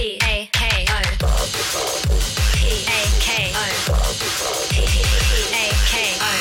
P A K O P A K O P A K O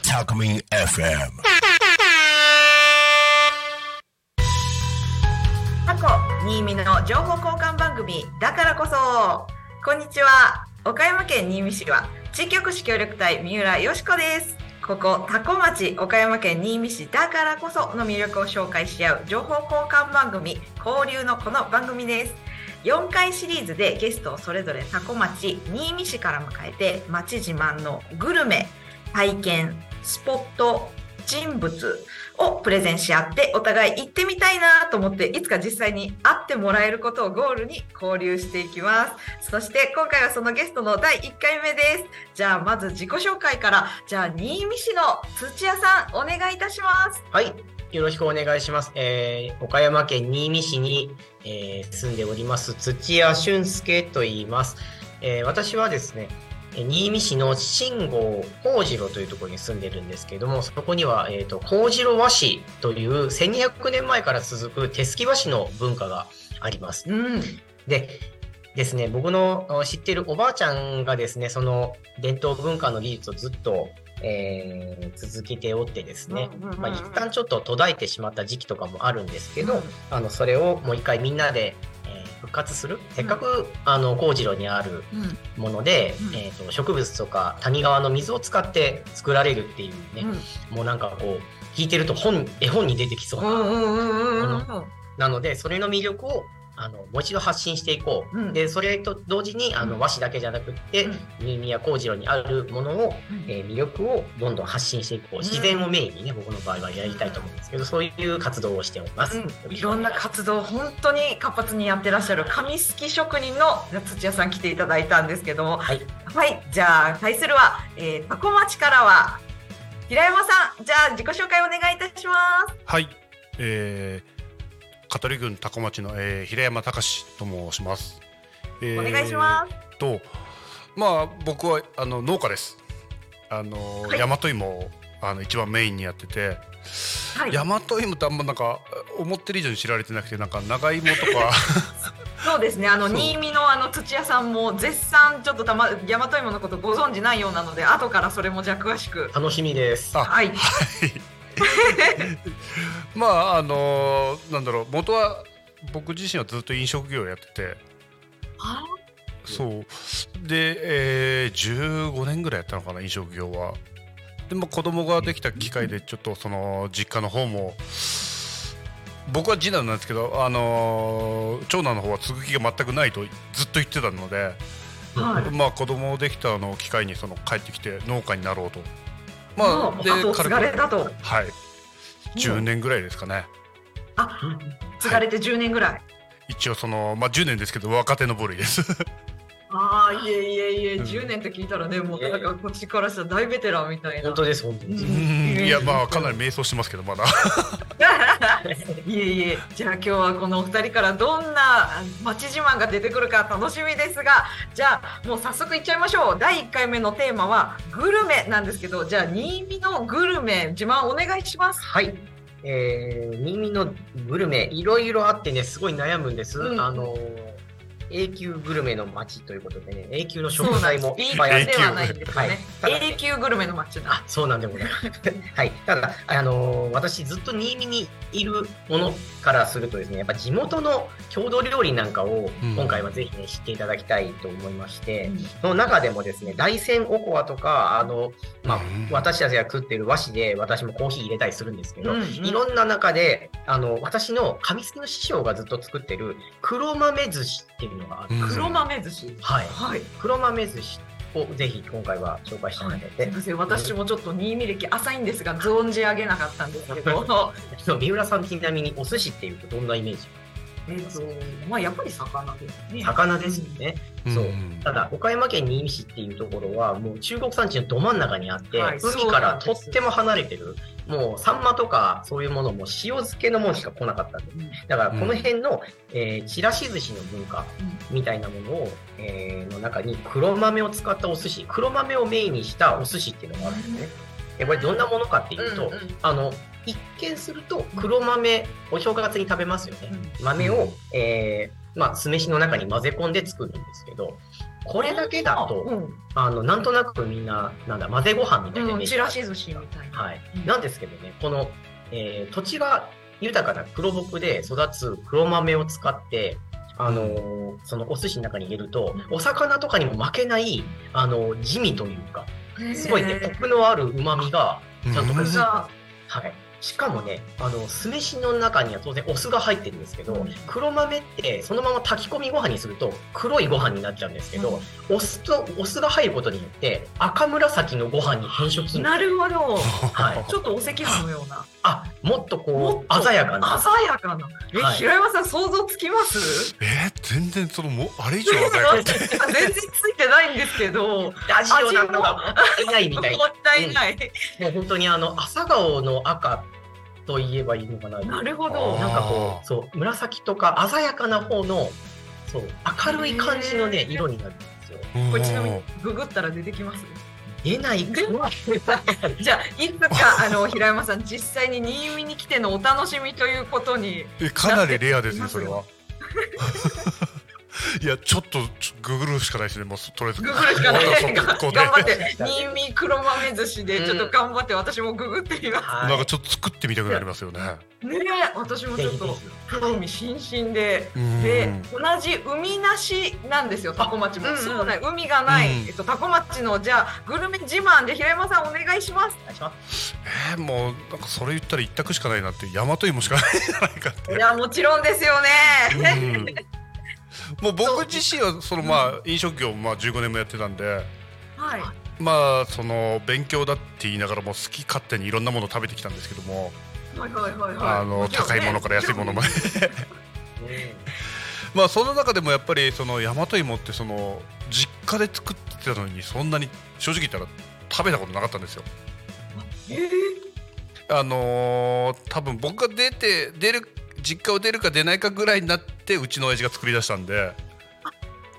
Talkme FM. 過去新見の情報交換番組だからこそこんにちは岡山県新見市は地域おこし協力隊三浦よしこですここ多古町岡山県新見市だからこその魅力を紹介し合う情報交換番組交流のこの番組です4回シリーズでゲストをそれぞれ多古町新見市から迎えて町自慢のグルメ体験スポット人物をプレゼンし合ってお互い行ってみたいなと思っていつか実際に会ってもらえることをゴールに交流していきます。そして今回はそのゲストの第1回目です。じゃあまず自己紹介からじゃあ新見市の土屋さんお願いいたします。はい、よろしくお願いします。えー岡山県新見市に、えー住んでおります土屋俊介と言います。えー私はですね、えー新見市の新郷幸次郎というところに住んでるんですけども、そこには、えー、と幸次郎和紙という1200年前から続く手すき和紙の文化があります。うんでですね、僕のあ知ってるおばあちゃんがですね、その伝統文化の技術をずっと、えー続けておってですね、うんうんうんまあ、一旦ちょっと途絶えてしまった時期とかもあるんですけど、うん。あのそれをもう一回みんなで、えー復活する？せっかく、あの幸次郎にあるうん。もので、うん。えー、と植物とか谷川の水を使って作られるっていうね、もうなんかこう聞いてると本絵本に出てきそうな、うんうんうんうんうん。なのでそれの魅力をあのもう一度発信していこう、うん。でそれと同時にあうん。の和紙だけじゃなくって、うん。新宮幸次郎にあるものを、うん。えー魅力をどんどん発信していこう。自然をメインにね僕の場合はやりたいと思うんですけどそういう活動をしております、うん、いろんな活動本当に活発にやってらっしゃる紙すき職人の土屋さん来ていただいたんですけども。はい。はい。じゃあ対するは、えー、タコ町からは平山さん。じゃあ自己紹介お願いいたします。はい、えー、香取郡多古町の、えー、平山隆と申します。えお願いします。す。と、まあ僕はあの農家です。あの、はい。大和芋をあの一番メインにやってて、はい。大和芋ってあんまなんか思ってる以上に知られてなくて、なんか長芋とか。そうですね。あの新見のあの土屋さんも絶賛ちょっとたま大和芋のことご存知ないようなので後からそれもじゃあ詳しく。楽しみです。あはい まああのなんだろう元は僕自身はずっと飲食業をやってて。そう。で、えー、15年ぐらいやったのかな飲食業は。でも子供ができた機会でちょっとその実家の方も僕は次男なんですけど、あのー長男の方は継ぐ気が全くないとずっと言ってたので、はい。まあ子供できたのを機会にその帰ってきて農家になろうとまもう後を継がれたと。はい。10年ぐらいですかね。あ継がれて10年ぐらい、一応そのまあ10年ですけど若手の部類ですああいえいえいえうん。10年って聞いたらねもうなんかこっちからしたら大ベテランみたいな。本当です本当です、いやまあかなり迷走してますけどまだ。いえいえ。じゃあ今日はこのお二人からどんな町自慢が出てくるか楽しみですがじゃあもう早速いっちゃいましょう。第1回目のテーマはグルメなんですけどじゃあ新見のグルメ自慢お願いします。はい。えー、新見のグルメ、いろいろあってね、すごい悩むんです。うん。あのー、永久グルメの街ということでね、永久の食材もいっぱいあって。永久ではないんですよね、はい。永久グルメの町だ。あそうなんでございます。はい、ただ、あのー私、ずっと新見にいるものからするとですね、やっぱ地元の郷土料理なんかをうん。今回はぜひね、知っていただきたいと思いまして、うん。その中でもですね、大山おこわとか、あの、まあうん、私たちが食ってる和紙で、私もコーヒー入れたりするんですけど、うんうん。いろんな中で、あの、私の紙すきの師匠がずっと作ってる黒豆寿司っていうのがあるんですよ黒豆寿司。はい。はい。黒豆寿司をぜひ今回は紹介したい。のすで、いません。私もちょっと新見歴浅いんですが存じ上げなかったんですけど。そう三浦さんちなみにお寿司っていうとどんなイメージ？えっとまあやっぱり魚ですね。魚ですよね。そう。うん。ただ、岡山県新見市っていうところは、もう中国山地のど真ん中にあって、はい海からとっても離れてる、もうサンマとかそういうものも塩漬けのものしか来なかったんで、うん。だからこの辺の、えーちらし寿司の文化みたいなものを、えーの中に黒豆を使ったお寿司、黒豆をメインにしたお寿司っていうのがあるんですね。でこれどんなものかっていうと、うんうん。あの一見すると黒豆お正月に食べますよね。うん豆を、えーまあ、酢飯の中に混ぜ込んで作るんですけど、これだけだと、うんあの、なんとなくみんな、なんだ、混ぜご飯みたいなイメうん、ージちらし寿司みたいな。はいうん。なんですけどね、この、えー土地が豊かな黒木で育つ黒豆を使って、あのーそのお寿司の中に入れると、お魚とかにも負けない、あの地味というか、すごいね、コクのある旨味が、ちゃんとうんさはい。しかもね、あの、酢飯の中には当然お酢が入ってるんですけど、うん黒豆ってそのまま炊き込みご飯にすると黒いご飯になっちゃうんですけど、お酢と、お酢が入ることによって赤紫のご飯に変色するんですなるほど。はいちょっとお赤飯のような。あ、もっともこう、鮮やかな。鮮やかな。え、はい平山さん想像つきます？えー全然そのもあれ以上鮮やか全然ついてないんですけど、ラジオなのがもったいないみたいな。もったいない。もう本当にあの、朝顔の赤と言えばいいのかな。なるほあどー。なんかこう、そう、紫とか鮮やかな方の、そう、明るい感じのね色になるんですよ。これちなみにうんググったら出てきます？出ない出 じゃあいつかあの平山さん実際に新見に来てのお楽しみということに。えかなりレアですねそれは。いやちょっとググるしかないですね。もうとりあえず。ググるしかない。そう頑張って。新見黒豆寿司でちょっと頑張って私もググってみます。はなんかちょっと作ってみたくなりますよね。ねえ私もちょっと興味津々で。うん。で同じ海なしなんですよ多古町も、うんうん。そうね海がない、うん。えっと、多古町のじゃあグルメ自慢で平山さんお願いしますお願いします。えーもうなんかそれ言ったら一択しかないなって大和芋しかないんじゃないかって。い。やもちろんですよね、うんもう僕自身はそのまあ飲食業まあ15年もやってたんではい。まあその勉強だって言いながらも好き勝手にいろんなものを食べてきたんですけどもはいはいはいはい。あの高いものから安いものまで。う まあその中でもやっぱりその大和芋ってその実家で作ってたのにそんなに正直言ったら食べたことなかったんですよ。えー？あのー多分僕が出て出る実家を出るか出ないかぐらいになってうちの親父が作り出したんで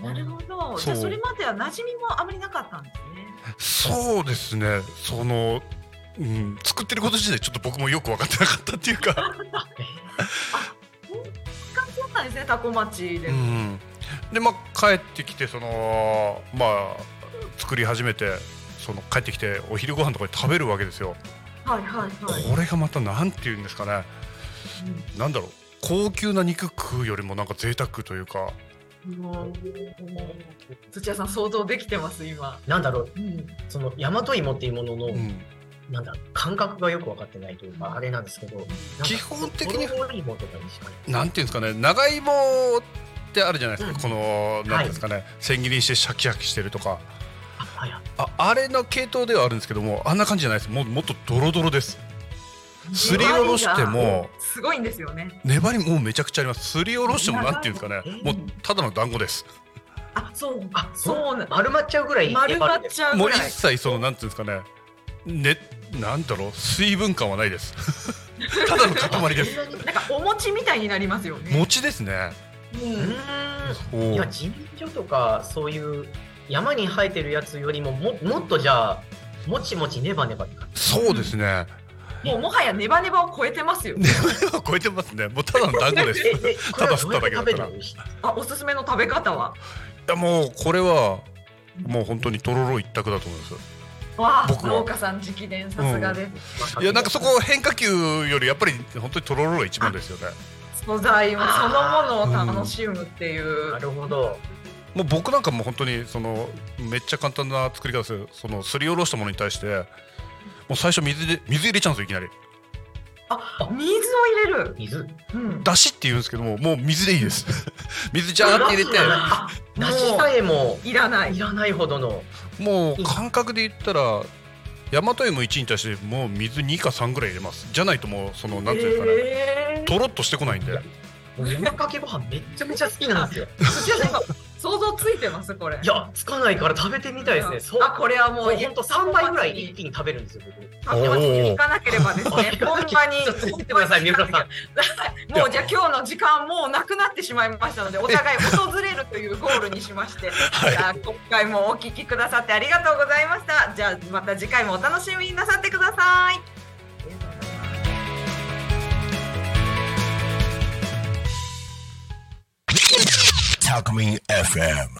なるほど。じそうゃあそれまでは馴染みもあまりなかったんですね。そうですねその、うん、作ってること自体ちょっと僕もよく分かってなかったっていうか、感じだったんですね、タコ町でうも。ん、でまあ帰ってきてそのまあ作り始めてその帰ってきてお昼ご飯とかで食べるわけですよ。はいはいはい。これがまたなんていうんですかねなんだろう。高級な肉食うよりもなんか贅沢というか。もう土屋さん想像できてます今。なんだろう、うん。その大和芋っていうものの、うん。なんだ、感覚がよく分かってないというか、あれなんですけど、基本的にホルモン芋とかにしかなんていうんですかね。長芋ってあるじゃないですか、うん。このなんていうんですかね、千切りにしてシャキシャキしてるとか。あ、はいはい。ああれの系統ではあるんですけどもあんな感じじゃないです。もうもっとドロドロです。すりおろしてもすごいんですよね。粘りもうめちゃくちゃありますすりおろしてもなんていうんですかねえーもうただの団子ですあ、そう。あ、そうな丸まっちゃうぐらい丸まっちゃうもう一ぐらい。切そのなんていうんですかねねなんだろう水分感はないです ただの塊ですなんかお餅みたいになりますよね。餅ですねう。うんいや、自民所とか、そういう山に生えてるやつよりも、ももっとじゃあ、もちもちネバネバって感じ。そうですねもうもはやネバネバを超えてますよ。ね超えてますねもうただの団子ですええこれはどうやって食べるのあ、おすすめの食べ方は？いやもうこれはもう本当にとろろ一択だと思いますわあ、農家さん直伝さすがです。いやなんかそこ変化球よりやっぱり本当にとろろが一番ですよね素材もそのものを楽しむっていう。なるほど。もう僕なんかもう本当にそのめっちゃ簡単な作り方ですよそのすりおろしたものに対してもう最初水で水入れちゃうんですよいきなりあ、水を入れる。水。うん。だしって言うんですけどももう水でいいです 水ジャーって入れてあ、梨さえもいらないい。らないほどの。もう感覚で言ったら大和芋1に対してもう水2か3ぐらい入れますじゃないともうそのなんていうんですかね、えーとろっとしてこないんでもう山かけご飯めっちゃめちゃ好きなんですよ。想像ついてますこれ。いや、つかないから食べてみたいですね。そう。あ、これはもう本当三倍ぐらい一気に食べるんですよ。僕タコ町に行かなければですあね、本場に。ちょってください、三浦さん。もうじゃあ今日の時間もうなくなってしまいましたのでお互い訪れるというゴールにしまして、じゃあ今回もお聞きくださってありがとうございましたじゃあまた次回もお楽しみになさってください「Alchemy FM.